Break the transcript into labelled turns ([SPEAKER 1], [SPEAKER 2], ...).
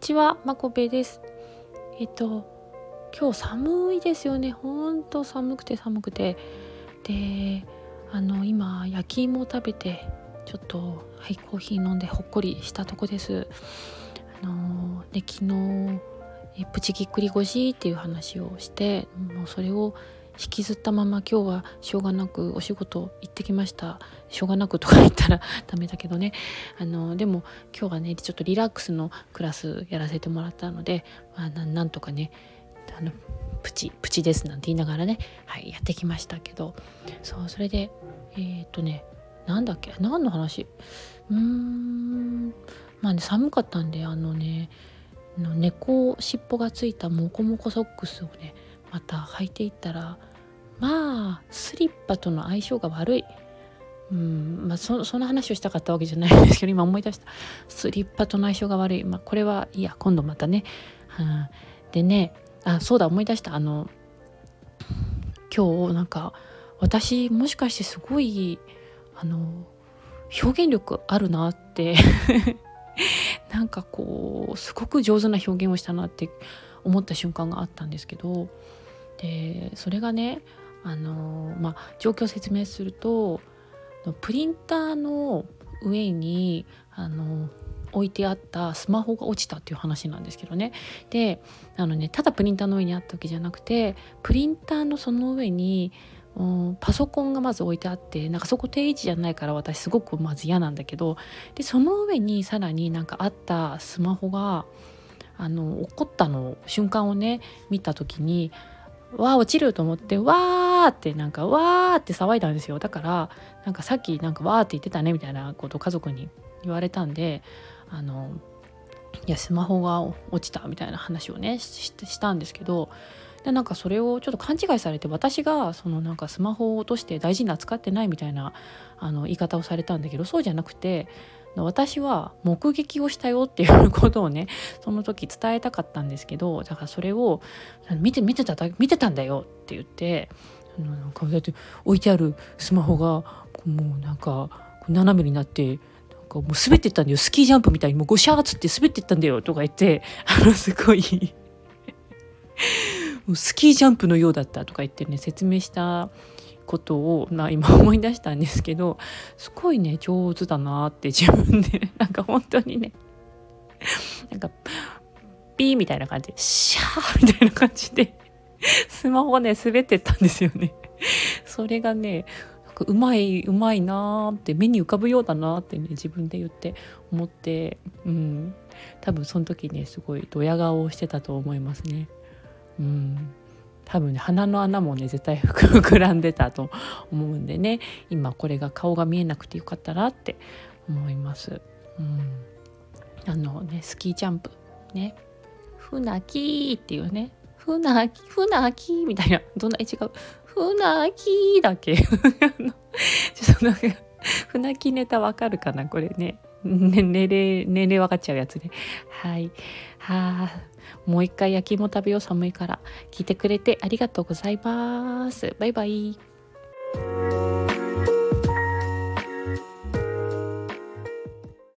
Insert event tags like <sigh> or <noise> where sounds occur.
[SPEAKER 1] ちは、まこべです。えっと、今日寒いですよね。ほんと寒くて寒くて。で、あの、今、焼き芋を食べて、ちょっと、はい、コーヒー飲んでほっこりしたとこです。あの、で、昨日、えプチぎっくり腰っていう話をして、もうそれを引きずったまま今日はしょうがなくお仕事行ってきました。しょうがなくとか言ったら <laughs> ダメだけどね。あのでも今日はねちょっとリラックスのクラスやらせてもらったので、まあ、なんとかねあのプチプチですなんて言いながらね、はい、やってきましたけど。そうそれでえー、っとねなんだっけ何の話？うーんまあね寒かったんであのね猫尻尾がついたモコモコソックスをねまた履いていったらまあスリッパとの相性が悪い。うんまあそ、その話をしたかったわけじゃないんですけど今思い出した。スリッパとの相性が悪い、まあ、これはいや今度またね、うん、でねあそうだ思い出した。あの今日なんか私もしかしてすごいあの表現力あるなって <laughs> なんかこうすごく上手な表現をしたなって思った瞬間があったんですけどでそれがねあのまあ状況を説明するとプリンターの上にあの置いてあったスマホが落ちたっていう話なんですけどね。であのねただプリンターの上にあったわけじゃなくてプリンターのその上に、パソコンがまず置いてあってなんかそこ定位置じゃないから私すごくまず嫌なんだけどでその上にさらになんかあったスマホがあの起こったの瞬間をね見た時にわあ落ちると思ってわーってなんかわーって騒いだんですよ。だからなんかさっきなんかわーって言ってたねみたいなこと家族に言われたんであのいやスマホが落ちたみたいな話をねしたんですけどでなんかそれをちょっと勘違いされて私がそのなんかスマホを落として大事に扱ってないみたいなあの言い方をされたんだけどそうじゃなくて私は目撃をしたよっていうことをねその時伝えたかったんですけどだからそれを見て見てた見てたんだよって言ってなんかだって置いてあるスマホがもうなんか斜めになってなんかもう滑ってったんだよ。スキージャンプみたいにもうゴシャーつって滑ってったんだよとか言ってあのすごい <laughs> もうスキージャンプのようだったとか言ってね説明したことを、まあ、今思い出したんですけどすごいね上手だなって自分で <laughs> なんか本当にねなんかピーみたいな感じでシャーみたいな感じでスマホね滑ってったんですよね。それがねうまいうまいなーって目に浮かぶようだなってね自分で言って思ってうん多分その時ねすごいドヤ顔をしてたと思いますね。うん多分ね鼻の穴もね絶対膨らんでたと思うんでね。今これが顔が見えなくてよかったなって思います。うん、あのねスキージャンプね「船木」っていうね「船木船木」みたいな。どんな違う「船木」だけ。<laughs> ちょっとなんか船木ネタわかるかな？これね。ね年齢年齢分かっちゃうやつではい。はあもう一回焼き芋食べよう寒いから。聞いてくれてありがとうございます。バイバイ。